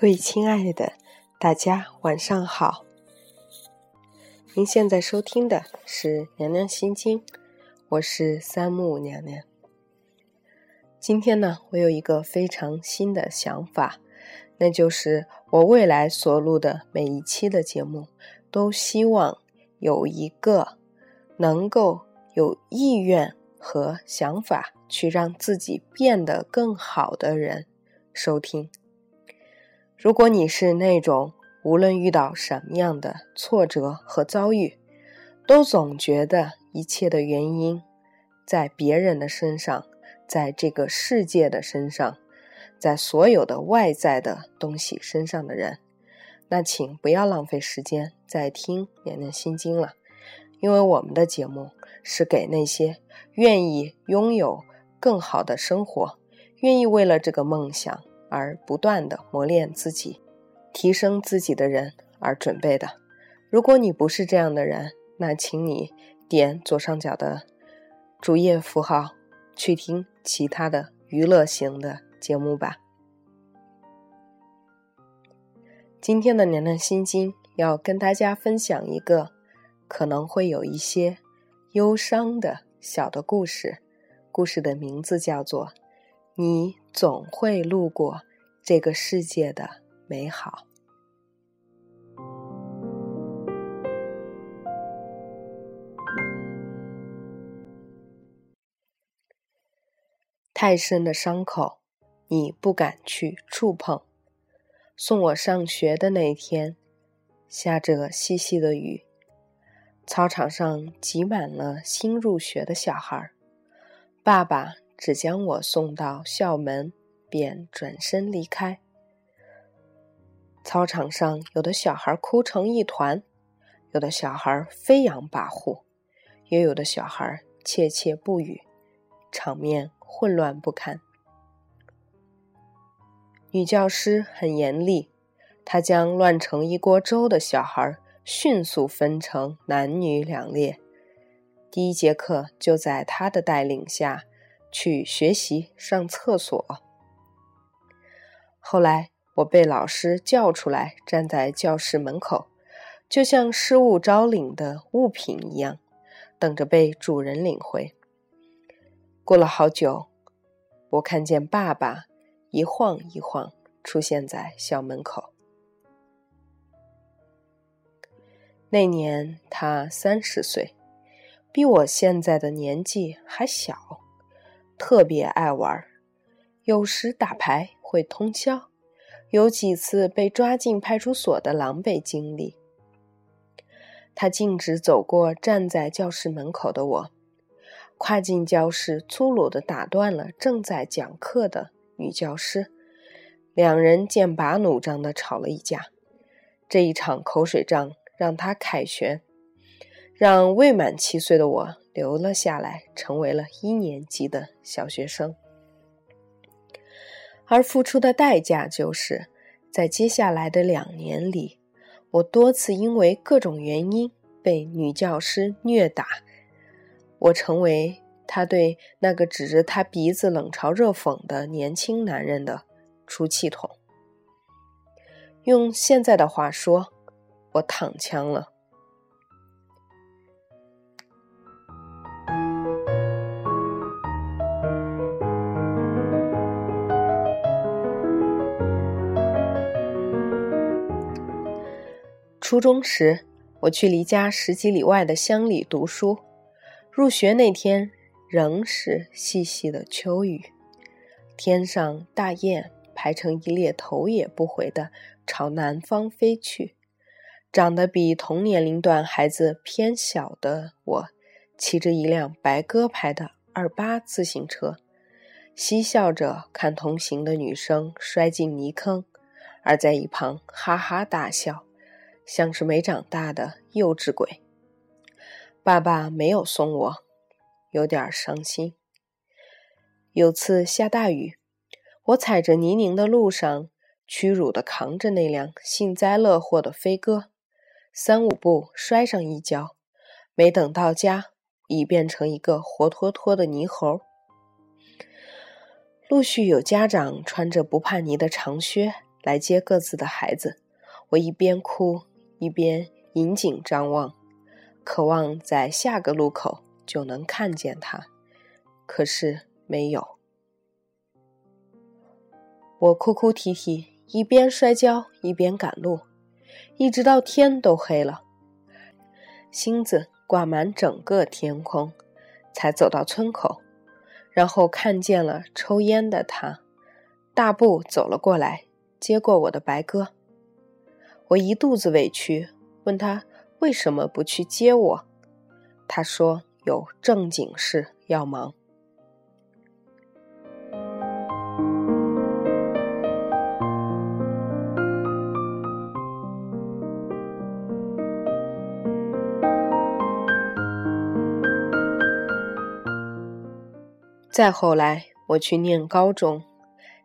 各位亲爱的，大家晚上好。您现在收听的是《娘娘心经》，我是三木娘娘。今天呢，我有一个非常新的想法，那就是我未来所录的每一期的节目，都希望有一个能够有意愿和想法去让自己变得更好的人收听。如果你是那种无论遇到什么样的挫折和遭遇，都总觉得一切的原因在别人的身上，在这个世界的身上，在所有的外在的东西身上的人，那请不要浪费时间再听《念念心经》了，因为我们的节目是给那些愿意拥有更好的生活，愿意为了这个梦想。而不断的磨练自己、提升自己的人而准备的。如果你不是这样的人，那请你点左上角的主页符号，去听其他的娱乐型的节目吧。今天的娘娘心经要跟大家分享一个可能会有一些忧伤的小的故事，故事的名字叫做。你总会路过这个世界的美好。太深的伤口，你不敢去触碰。送我上学的那天，下着细细的雨，操场上挤满了新入学的小孩爸爸。只将我送到校门，便转身离开。操场上，有的小孩哭成一团，有的小孩飞扬跋扈，也有的小孩切切不语，场面混乱不堪。女教师很严厉，她将乱成一锅粥的小孩迅速分成男女两列。第一节课就在她的带领下。去学习上厕所。后来我被老师叫出来，站在教室门口，就像失物招领的物品一样，等着被主人领回。过了好久，我看见爸爸一晃一晃出现在校门口。那年他三十岁，比我现在的年纪还小。特别爱玩，有时打牌会通宵，有几次被抓进派出所的狼狈经历。他径直走过站在教室门口的我，跨进教室，粗鲁地打断了正在讲课的女教师，两人剑拔弩张地吵了一架。这一场口水仗让他凯旋，让未满七岁的我。留了下来，成为了一年级的小学生，而付出的代价就是，在接下来的两年里，我多次因为各种原因被女教师虐打，我成为他对那个指着他鼻子冷嘲热讽的年轻男人的出气筒。用现在的话说，我躺枪了。初中时，我去离家十几里外的乡里读书。入学那天，仍是细细的秋雨，天上大雁排成一列，头也不回地朝南方飞去。长得比同年龄段孩子偏小的我，骑着一辆白鸽牌的二八自行车，嬉笑着看同行的女生摔进泥坑，而在一旁哈哈大笑。像是没长大的幼稚鬼。爸爸没有送我，有点伤心。有次下大雨，我踩着泥泞的路上，屈辱地扛着那辆幸灾乐祸的飞鸽，三五步摔上一跤，没等到家，已变成一个活脱脱的泥猴。陆续有家长穿着不怕泥的长靴来接各自的孩子。我一边哭一边引颈张望，渴望在下个路口就能看见他，可是没有。我哭哭啼啼，一边摔跤一边赶路，一直到天都黑了，星子挂满整个天空，才走到村口，然后看见了抽烟的他，大步走了过来，接过我的白鸽。我一肚子委屈，问他为什么不去接我。他说有正经事要忙。再后来，我去念高中，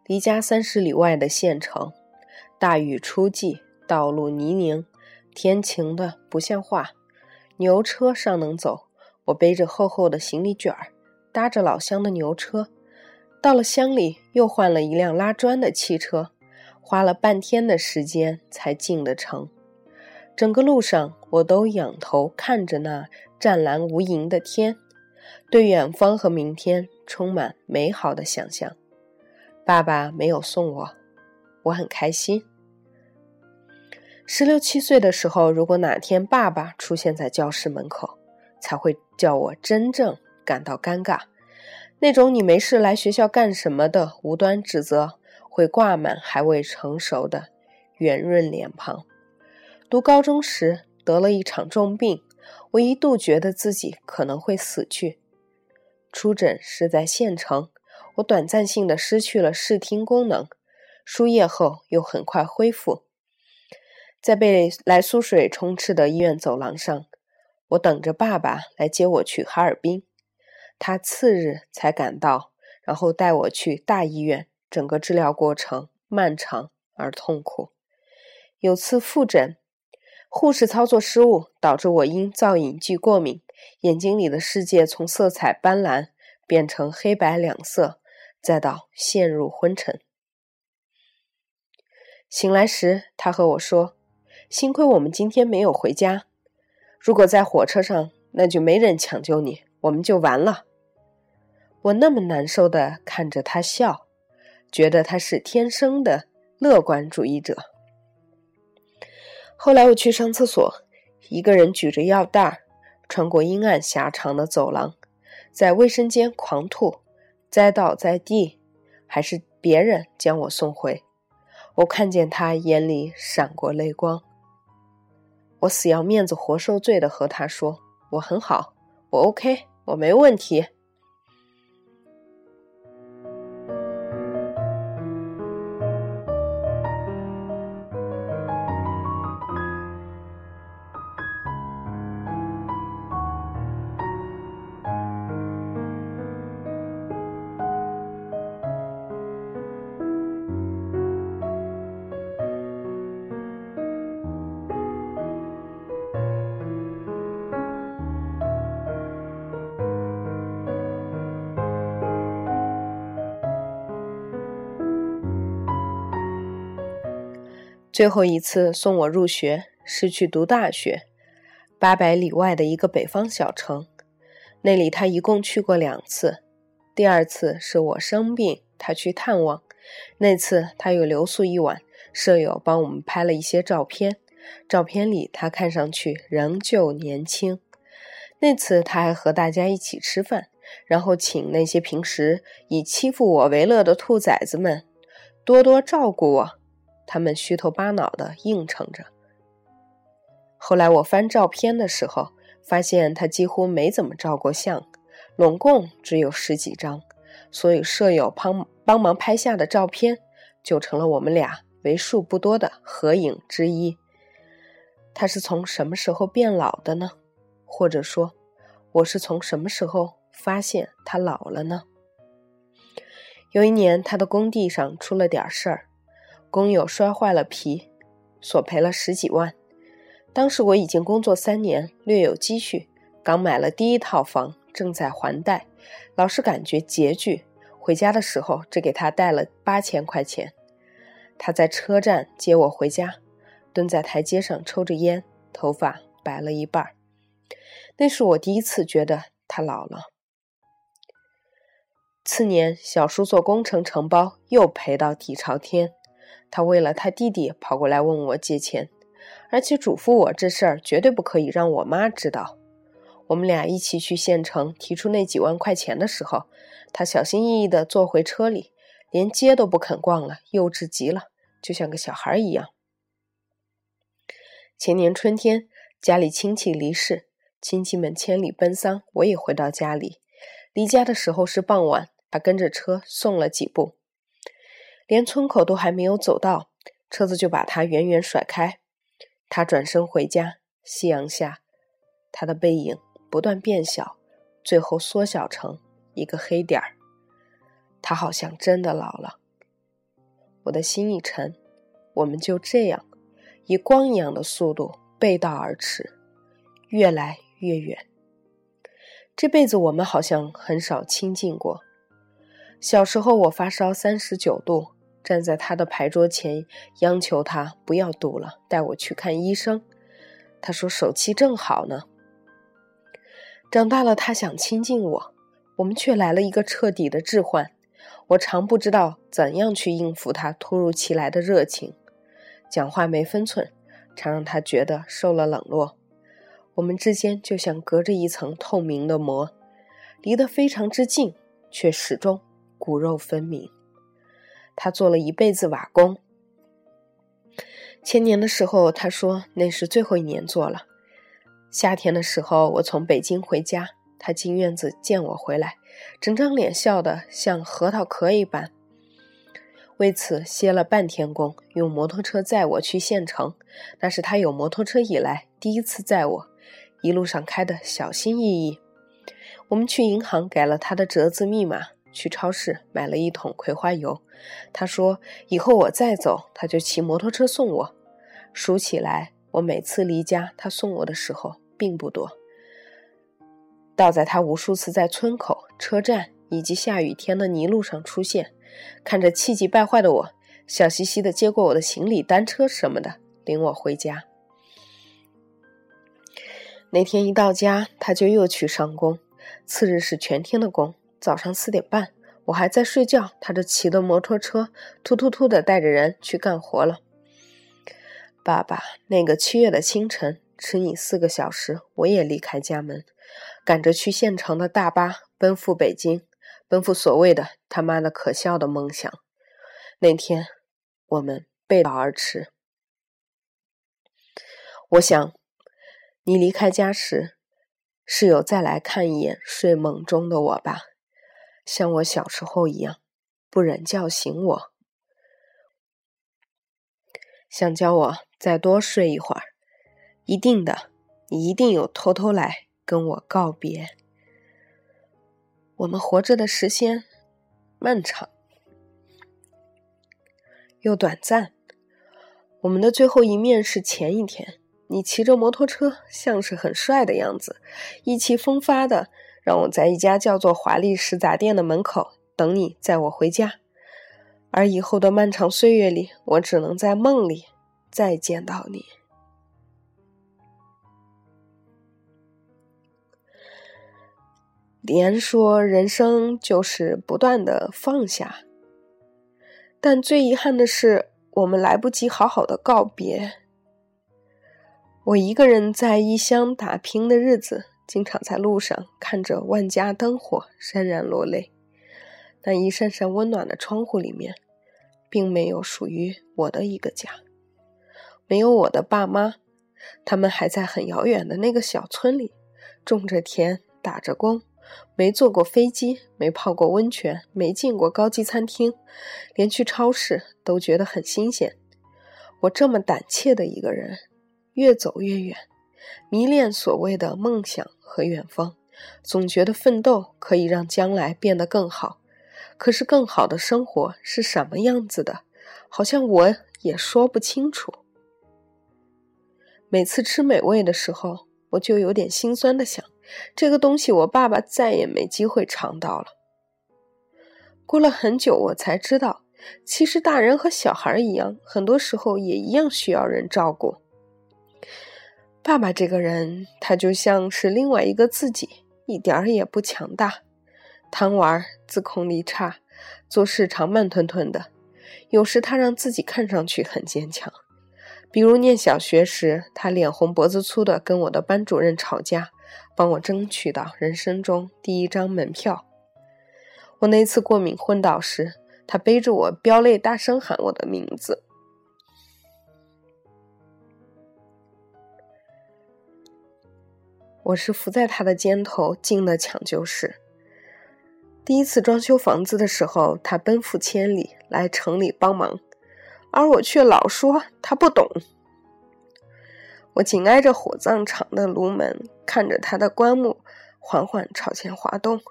离家三十里外的县城，大雨初霁。道路泥泞，天晴的不像话，牛车尚能走。我背着厚厚的行李卷儿，搭着老乡的牛车，到了乡里，又换了一辆拉砖的汽车，花了半天的时间才进的城。整个路上，我都仰头看着那湛蓝无垠的天，对远方和明天充满美好的想象。爸爸没有送我，我很开心。十六七岁的时候，如果哪天爸爸出现在教室门口，才会叫我真正感到尴尬。那种你没事来学校干什么的无端指责，会挂满还未成熟的圆润脸庞。读高中时得了一场重病，我一度觉得自己可能会死去。出诊是在县城，我短暂性的失去了视听功能，输液后又很快恢复。在被来苏水充斥的医院走廊上，我等着爸爸来接我去哈尔滨。他次日才赶到，然后带我去大医院。整个治疗过程漫长而痛苦。有次复诊，护士操作失误，导致我因造影剂过敏，眼睛里的世界从色彩斑斓变成黑白两色，再到陷入昏沉。醒来时，他和我说。幸亏我们今天没有回家，如果在火车上，那就没人抢救你，我们就完了。我那么难受的看着他笑，觉得他是天生的乐观主义者。后来我去上厕所，一个人举着药袋，穿过阴暗狭长的走廊，在卫生间狂吐，栽倒在地，还是别人将我送回。我看见他眼里闪过泪光。我死要面子活受罪的和他说：“我很好，我 OK，我没问题。”最后一次送我入学是去读大学，八百里外的一个北方小城，那里他一共去过两次。第二次是我生病，他去探望，那次他又留宿一晚，舍友帮我们拍了一些照片，照片里他看上去仍旧年轻。那次他还和大家一起吃饭，然后请那些平时以欺负我为乐的兔崽子们多多照顾我。他们虚头巴脑的应承着。后来我翻照片的时候，发现他几乎没怎么照过相，拢共只有十几张，所以舍友帮帮忙拍下的照片，就成了我们俩为数不多的合影之一。他是从什么时候变老的呢？或者说，我是从什么时候发现他老了呢？有一年，他的工地上出了点事儿。工友摔坏了皮，索赔了十几万。当时我已经工作三年，略有积蓄，刚买了第一套房，正在还贷，老是感觉拮据。回家的时候只给他带了八千块钱。他在车站接我回家，蹲在台阶上抽着烟，头发白了一半儿。那是我第一次觉得他老了。次年，小叔做工程承包，又赔到底朝天。他为了他弟弟跑过来问我借钱，而且嘱咐我这事儿绝对不可以让我妈知道。我们俩一起去县城提出那几万块钱的时候，他小心翼翼地坐回车里，连街都不肯逛了，幼稚极了，就像个小孩一样。前年春天，家里亲戚离世，亲戚们千里奔丧，我也回到家里。离家的时候是傍晚。他跟着车送了几步，连村口都还没有走到，车子就把他远远甩开。他转身回家，夕阳下，他的背影不断变小，最后缩小成一个黑点儿。他好像真的老了。我的心一沉，我们就这样以光一样的速度背道而驰，越来越远。这辈子我们好像很少亲近过。小时候，我发烧三十九度，站在他的牌桌前，央求他不要赌了，带我去看医生。他说手气正好呢。长大了，他想亲近我，我们却来了一个彻底的置换。我常不知道怎样去应付他突如其来的热情，讲话没分寸，常让他觉得受了冷落。我们之间就像隔着一层透明的膜，离得非常之近，却始终。骨肉分明。他做了一辈子瓦工。前年的时候，他说那是最后一年做了。夏天的时候，我从北京回家，他进院子见我回来，整张脸笑得像核桃壳一般。为此歇了半天工，用摩托车载我去县城。那是他有摩托车以来第一次载我，一路上开得小心翼翼。我们去银行改了他的折子密码。去超市买了一桶葵花油，他说以后我再走，他就骑摩托车送我。数起来，我每次离家，他送我的时候并不多。倒在他无数次在村口、车站以及下雨天的泥路上出现，看着气急败坏的我，笑嘻嘻的接过我的行李、单车什么的，领我回家。那天一到家，他就又去上工，次日是全天的工。早上四点半，我还在睡觉，他就骑着摩托车突突突的带着人去干活了。爸爸，那个七月的清晨，迟你四个小时，我也离开家门，赶着去县城的大巴奔赴北京，奔赴所谓的他妈的可笑的梦想。那天，我们背道而驰。我想，你离开家时，是有再来看一眼睡梦中的我吧？像我小时候一样，不忍叫醒我，想叫我再多睡一会儿。一定的，你一定有偷偷来跟我告别。我们活着的时间漫长又短暂。我们的最后一面是前一天，你骑着摩托车，像是很帅的样子，意气风发的。让我在一家叫做华丽食杂店的门口等你载我回家，而以后的漫长岁月里，我只能在梦里再见到你。李安说：“人生就是不断的放下，但最遗憾的是，我们来不及好好的告别。我一个人在异乡打拼的日子。”经常在路上看着万家灯火，潸然落泪。那一扇扇温暖的窗户里面，并没有属于我的一个家，没有我的爸妈，他们还在很遥远的那个小村里种着田，打着工，没坐过飞机，没泡过温泉，没进过高级餐厅，连去超市都觉得很新鲜。我这么胆怯的一个人，越走越远。迷恋所谓的梦想和远方，总觉得奋斗可以让将来变得更好。可是，更好的生活是什么样子的？好像我也说不清楚。每次吃美味的时候，我就有点心酸的想：这个东西我爸爸再也没机会尝到了。过了很久，我才知道，其实大人和小孩一样，很多时候也一样需要人照顾。爸爸这个人，他就像是另外一个自己，一点儿也不强大，贪玩、自控力差，做事常慢吞吞的。有时他让自己看上去很坚强，比如念小学时，他脸红脖子粗的跟我的班主任吵架，帮我争取到人生中第一张门票。我那次过敏昏倒时，他背着我飙泪，大声喊我的名字。我是伏在他的肩头进了抢救室。第一次装修房子的时候，他奔赴千里来城里帮忙，而我却老说他不懂。我紧挨着火葬场的炉门，看着他的棺木缓缓朝前滑动，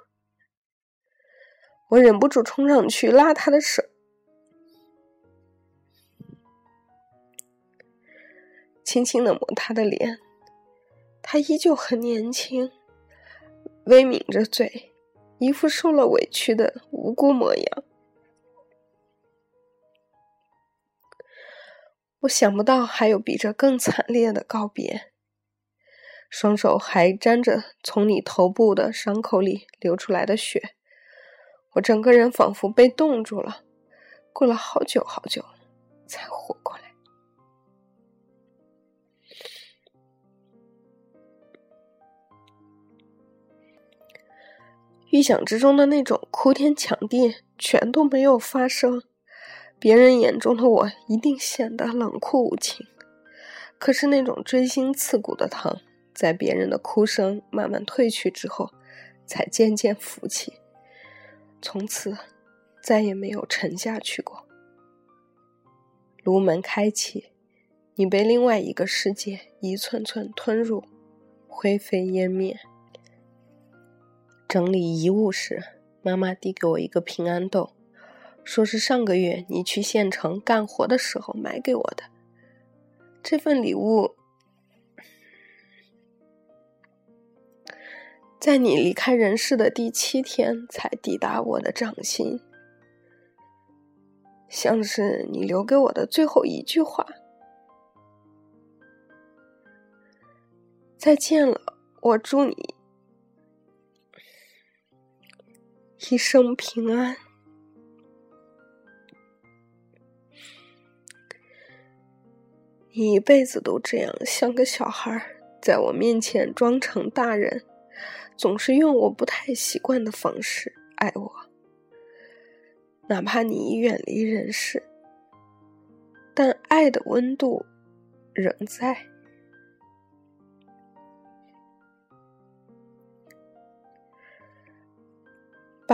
我忍不住冲上去拉他的手，轻轻的摸他的脸。他依旧很年轻，微抿着嘴，一副受了委屈的无辜模样。我想不到还有比这更惨烈的告别。双手还沾着从你头部的伤口里流出来的血，我整个人仿佛被冻住了，过了好久好久才活预想之中的那种哭天抢地全都没有发生，别人眼中的我一定显得冷酷无情。可是那种锥心刺骨的疼，在别人的哭声慢慢退去之后，才渐渐浮起，从此再也没有沉下去过。炉门开启，你被另外一个世界一寸寸吞入，灰飞烟灭。整理遗物时，妈妈递给我一个平安豆，说是上个月你去县城干活的时候买给我的。这份礼物，在你离开人世的第七天才抵达我的掌心，像是你留给我的最后一句话。再见了，我祝你。一生平安。你一辈子都这样，像个小孩，在我面前装成大人，总是用我不太习惯的方式爱我。哪怕你已远离人世，但爱的温度仍在。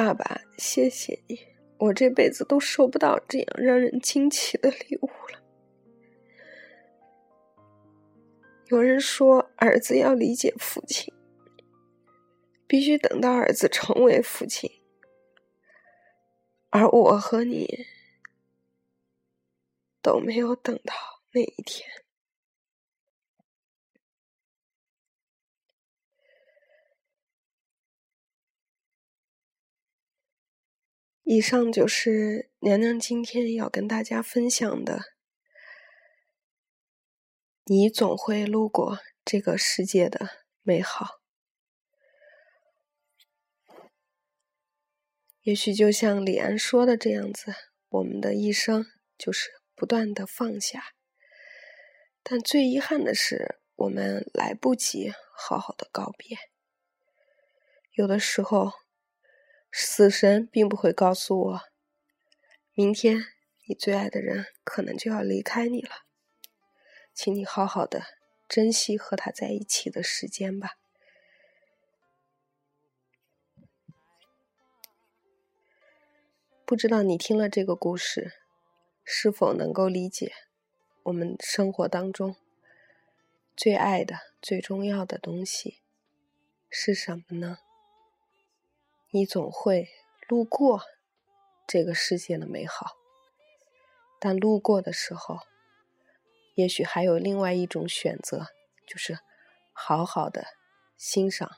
爸爸，谢谢你，我这辈子都收不到这样让人惊奇的礼物了。有人说，儿子要理解父亲，必须等到儿子成为父亲，而我和你都没有等到那一天。以上就是娘娘今天要跟大家分享的。你总会路过这个世界的美好，也许就像李安说的这样子，我们的一生就是不断的放下。但最遗憾的是，我们来不及好好的告别。有的时候。死神并不会告诉我，明天你最爱的人可能就要离开你了，请你好好的珍惜和他在一起的时间吧。不知道你听了这个故事，是否能够理解我们生活当中最爱的、最重要的东西是什么呢？你总会路过这个世界的美好，但路过的时候，也许还有另外一种选择，就是好好的欣赏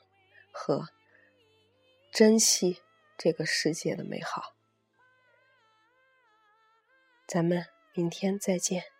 和珍惜这个世界的美好。咱们明天再见。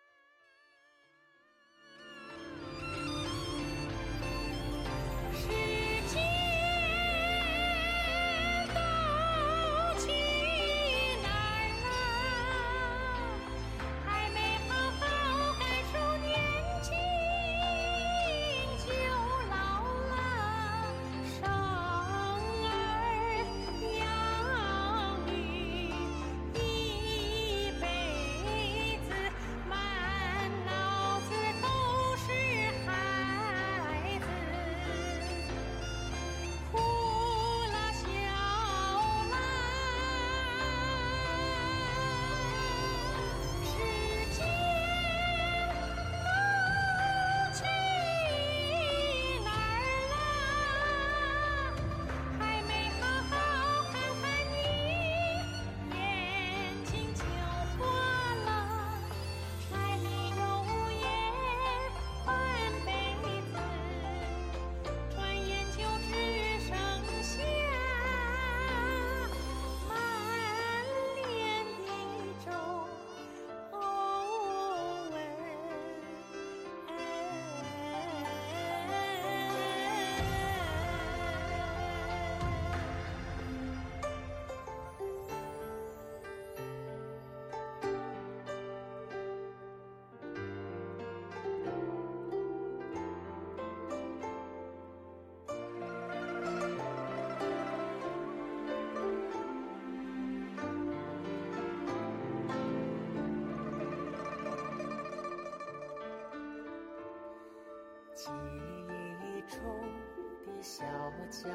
脚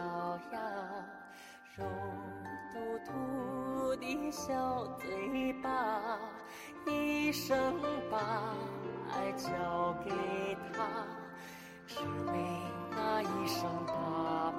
丫，肉嘟嘟的小嘴巴，一生把爱交给他，只为那一声爸爸。